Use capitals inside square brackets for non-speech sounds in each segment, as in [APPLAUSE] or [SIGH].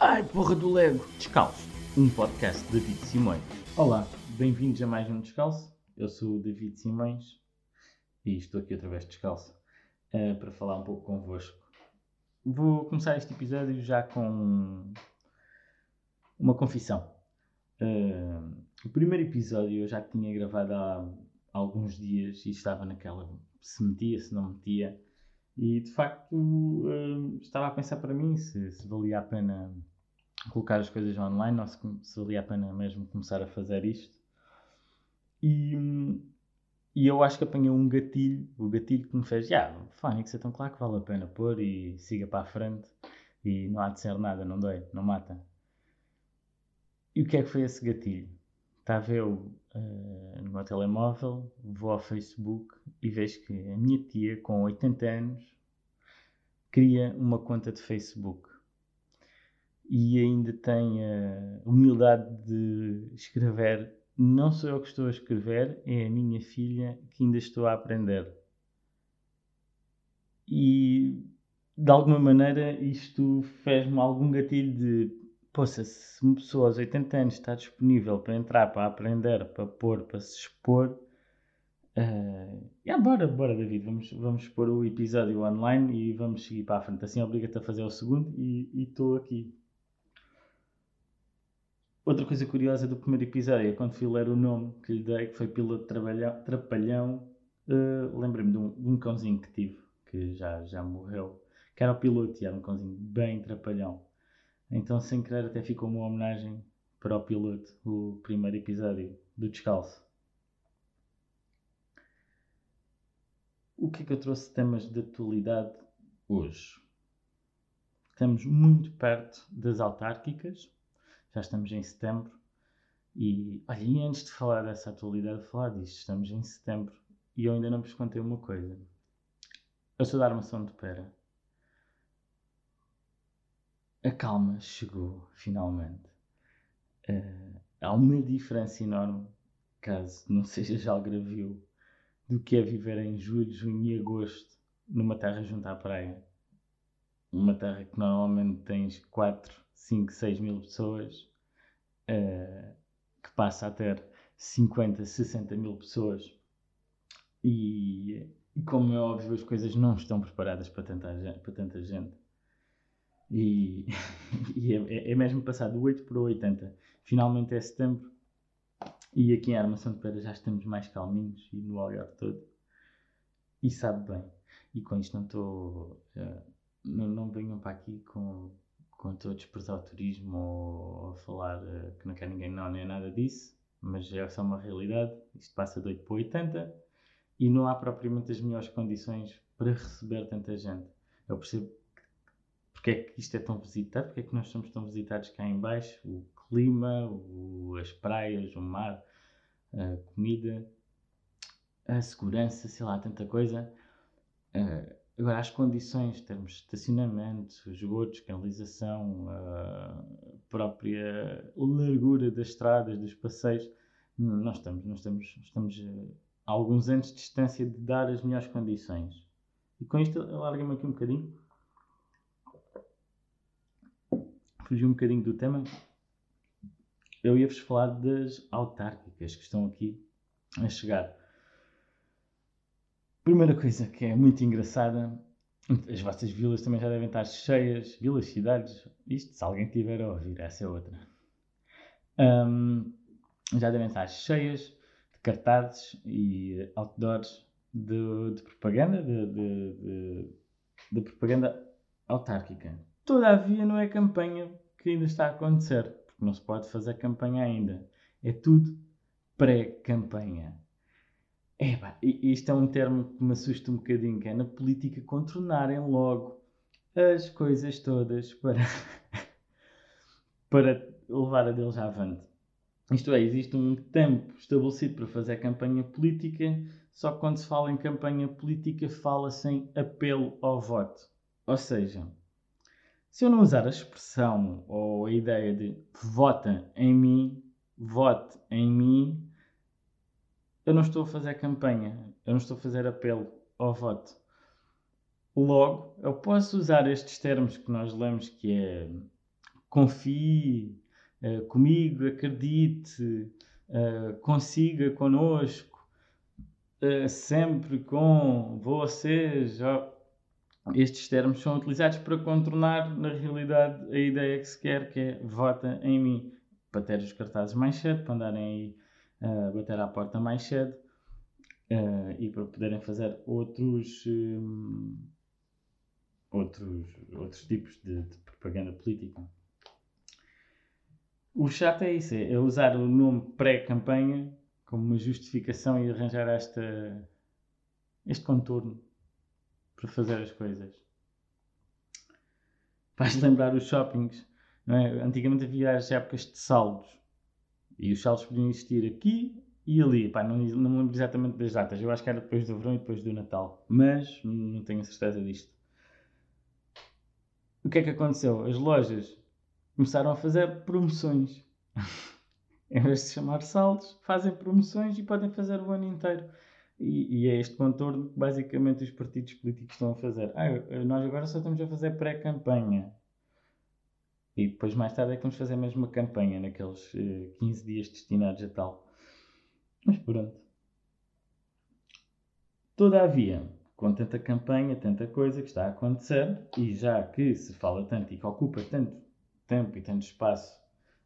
Ai, porra do Lego! Descalço, um podcast de David Simões. Olá, bem-vindos a mais um Descalço. Eu sou o David Simões e estou aqui outra vez descalço uh, para falar um pouco convosco. Vou começar este episódio já com uma confissão. Uh, o primeiro episódio eu já tinha gravado há alguns dias e estava naquela se metia, se não metia. E de facto uh, estava a pensar para mim se, se, valia a pena colocar as coisas online ou se, se, valia a pena mesmo começar a fazer isto. E, e eu acho que apanhei um gatilho, o gatilho que me fez, já, yeah, Fónix, tão claro que vale a pena pôr e siga para a frente e não há de ser nada, não dói, não mata. E o que é que foi esse gatilho? Estava eu uh, no meu telemóvel, vou ao Facebook e vejo que a minha tia, com 80 anos, cria uma conta de Facebook e ainda tem a humildade de escrever. Não sou eu que estou a escrever, é a minha filha que ainda estou a aprender. E de alguma maneira isto fez-me algum gatilho de poxa, se uma pessoa aos 80 anos está disponível para entrar, para aprender, para pôr, para se expor, uh, yeah, bora, bora David, vamos, vamos pôr o episódio online e vamos seguir para a frente. Assim obriga-te a fazer o segundo e estou aqui. Outra coisa curiosa do primeiro episódio é quando fui ler o nome que lhe dei, que foi Piloto Trapalhão, uh, lembrei-me de, um, um, cãozinho que tive, que já, já morreu, que era o piloto e era um cãozinho bem trapalhão. Então, sem querer, até ficou uma homenagem para o piloto, o primeiro episódio do Descalço. O que é que eu trouxe temas de atualidade hoje? Estamos muito perto das autárquicas, já estamos em setembro. E, e antes de falar dessa atualidade, falar disto, estamos em setembro e eu ainda não vos contei uma coisa. Eu sou da armação de pera a calma chegou finalmente. Uh, há uma diferença enorme, caso não [LAUGHS] seja já algravio, do que é viver em julho, junho e agosto numa terra junto à praia. Uma terra que normalmente tens 4, 5, 6 mil pessoas, uh, que passa a ter 50, 60 mil pessoas. E, e, como é óbvio, as coisas não estão preparadas para tanta, para tanta gente. E, [LAUGHS] e é, é, mesmo passar do 8 para o 80. Finalmente é setembro e aqui em Armação de Pedra já estamos mais calminhos e no Algarve todo. E sabe bem. E com isto não estou. Uh, não, não venham para aqui com, com estou a desprezar o turismo ou a falar uh, que não quer ninguém, não, nem nada disso. Mas é só uma realidade. Isto passa de 8 para 80 e não há propriamente as melhores condições para receber tanta gente. Eu percebo porque é que isto é tão visitado, porque é que nós somos tão visitados cá em baixo, o clima, o, as praias, o mar, a comida, a segurança, sei lá, tanta coisa. Uh, agora, as condições, temos estacionamento, esgotos, canalização, a própria largura das estradas, dos passeios, nós estamos, nós estamos, estamos a alguns anos de distância de dar as melhores condições. E com isto, alarga-me aqui um bocadinho fugir um bocadinho do tema, eu ia-vos falar das autárquicas que estão aqui a chegar. Primeira coisa que é muito engraçada, as vossas vilas também já devem estar cheias, vilas, cidades, isto se alguém tiver a ouvir, essa é outra. Um, já devem estar cheias de cartazes e outdoors de, de propaganda, de, de, de propaganda autárquica. Todavia não é campanha que ainda está a acontecer, porque não se pode fazer campanha ainda. É tudo pré-campanha. Epá, isto é um termo que me assusta um bocadinho, que é na política contornarem logo as coisas todas para, [LAUGHS] para levar a deles avante. Isto é, existe um tempo estabelecido para fazer campanha política, só que quando se fala em campanha política fala-se em apelo ao voto. Ou seja, se eu não usar a expressão ou a ideia de vota em mim, vote em mim, eu não estou a fazer campanha, eu não estou a fazer apelo ao voto. Logo, eu posso usar estes termos que nós lemos que é confie uh, comigo, acredite, uh, consiga conosco, uh, sempre com vocês. Estes termos são utilizados para contornar, na realidade, a ideia que se quer, que é vota em mim, para ter os cartazes mais cedo, para andarem aí a bater à porta mais cedo e para poderem fazer outros. Um, outros, outros tipos de, de propaganda política. O chato é isso, é usar o nome pré-campanha como uma justificação e arranjar esta, este contorno para fazer as coisas. Faz lembrar os shoppings. É? Antigamente havia as épocas de saldos. E os saldos podiam existir aqui e ali. Pá, não, não me lembro exatamente das datas. Eu acho que era depois do verão e depois do Natal. Mas não tenho certeza disto o que é que aconteceu? As lojas começaram a fazer promoções. [LAUGHS] em vez de chamar saldos, fazem promoções e podem fazer o ano inteiro. E, e, é este contorno que basicamente os partidos políticos estão a fazer. Ah, nós agora só estamos a fazer pré-campanha. E depois mais tarde é que vamos fazer mesmo uma campanha, naqueles uh, eh, 15 dias destinados a tal. Mas pronto. Todavia, com tanta campanha, tanta coisa que está a acontecer, e já que se fala tanto e que ocupa tanto tempo e tanto espaço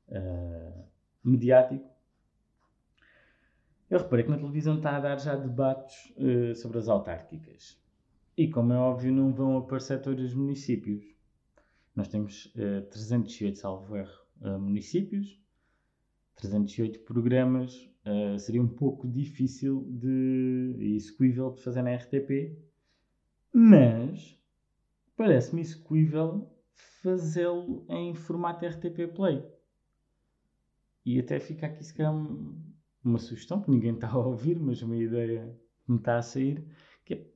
uh, mediático, eu reparei que na televisão está a dar já debates uh, sobre as autárquicas. E, como é óbvio, não vão aparecer todos os municípios. Nós temos uh, 308, salvo erro, uh, municípios, 308 programas uh, seria um pouco difícil de, e execuível de fazer na RTP, mas parece-me execuível fazê-lo em formato RTP Play. E até fica aqui se calhar uma sugestão que ninguém está a ouvir, mas uma ideia que me está a sair, que é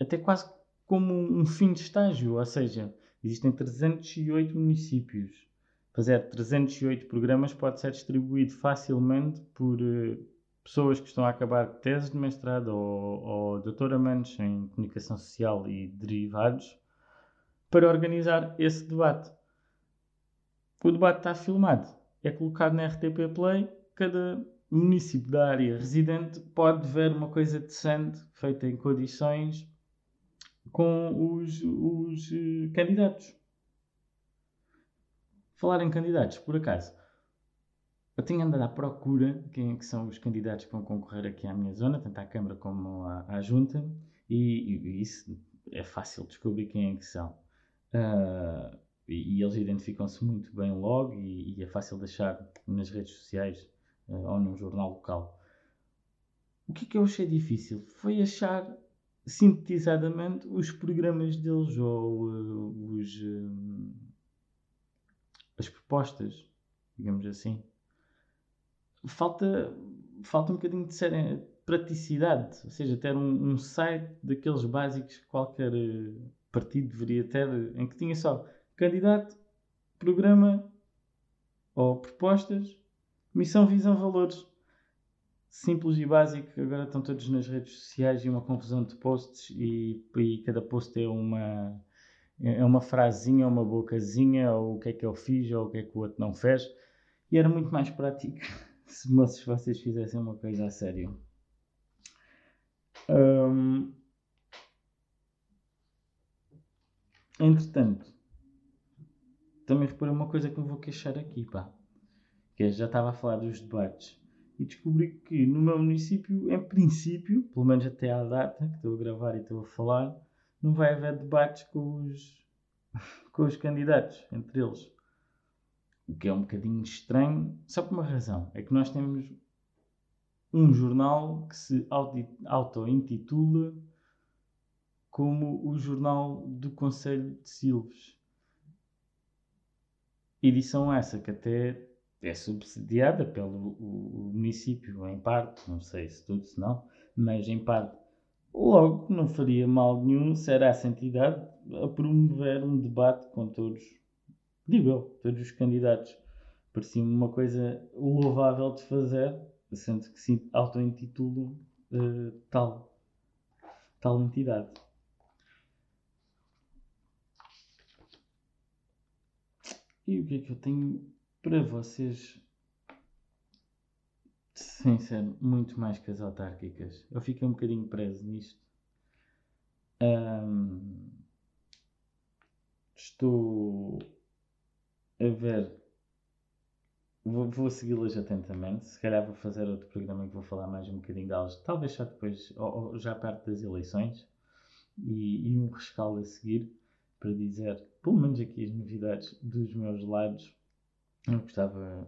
até quase como um fim de estágio, ou seja, existem 308 municípios fazer 308 programas pode ser distribuído facilmente por uh, pessoas que estão a acabar teses de mestrado ou, ou doutoramentos em comunicação social e derivados para organizar esse debate. O debate está filmado, é colocado na RTP Play, cada município da área residente pode ver uma coisa decente, feita em condições, com os, os uh, candidatos. Falar em candidatos, por acaso, eu tenho andado à procura quem é que são os candidatos que vão concorrer aqui à minha zona, tanto à Câmara como à, à Junta, e, e, isso é fácil descobrir quem é que são. Uh, e, e, eles identificam-se muito bem logo e, e, é fácil deixar nas redes sociais ou num jornal local. O que é que eu achei difícil foi achar sintetizadamente os programas deles ou uh, os as propostas, digamos assim. Falta, falta um bocadinho de serem praticidade, ou seja, ter um, um, site daqueles básicos que qualquer eh, partido deveria ter, em que tinha só candidato, programa ou propostas, missão, visão, valores. Simples e básico, agora estão todos nas redes sociais e uma confusão de posts e, e cada post é uma é, uma frasinha, uma bocazinha, ou o que é que eu fiz, ou o que é que o outro não fez. E era muito mais prático [LAUGHS] se vocês fizessem uma coisa a sério. Um, entretanto, também reparei uma coisa que me vou queixar aqui, pá. Que já estava a falar dos debates. E descobri que no meu município, em princípio, pelo menos até à data que estou a gravar e estou a falar, não vai haver debates com os, [LAUGHS] com os candidatos, entre eles. O que é um bocadinho estranho, só por uma razão: é que nós temos um jornal que se auto-intitula como o Jornal do Conselho de Silves. Edição essa que até é subsidiada pelo o, o município, em parte, não sei se tudo, se não, mas em parte Logo, não faria mal nenhum ser essa entidade a promover um debate com todos, digo eu, todos os candidatos. Parecia-me uma coisa louvável de fazer, sendo que se auto-intitulam uh, tal, tal entidade. E o que é que eu tenho para vocês sem ser muito mais que as autárquicas? Eu fiquei um bocadinho preso nisto. Um, estou a ver. Vou, vou segui-las atentamente. Se calhar vou fazer outro programa em que vou falar mais um bocadinho delas. Talvez já depois, ou, ou já perto das eleições. E, e um rescaldo a seguir para dizer, pelo menos aqui as novidades dos meus lados. Eu gostava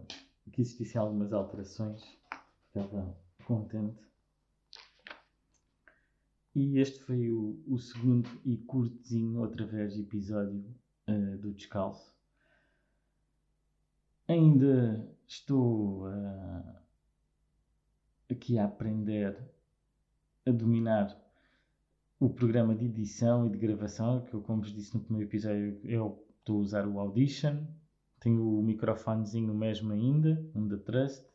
que existissem algumas alterações. Ficava contente. E este foi o, o segundo e curtezinho, outra vez, episódio uh, do Descalço. Ainda estou uh, aqui a aprender a dominar o programa de edição e de gravação, que eu, como vos disse no primeiro episódio, eu estou a usar o Audition. Tenho o microfonezinho mesmo ainda, um da Trust.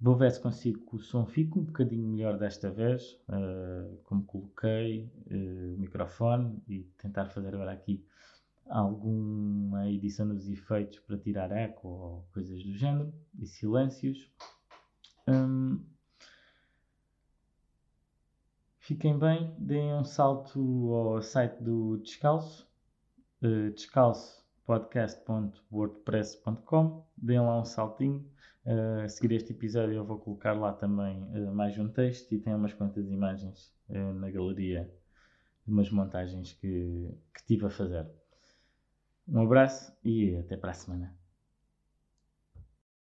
Vou ver se consigo que o som fique um bocadinho melhor desta vez, uh, como coloquei uh, o microfone e tentar fazer agora aqui alguma edição dos efeitos para tirar eco ou coisas do género e silêncios. Um, Fiquem bem, deem um salto ao site do Descalço, uh, descalçopodcast.wordpress.com, deem lá um saltinho. Uh, a seguir este episódio eu vou colocar lá também uh, mais um texto e tem umas quantas imagens uh, na galeria de umas montagens que, que tive a fazer. Um abraço e até para a semana.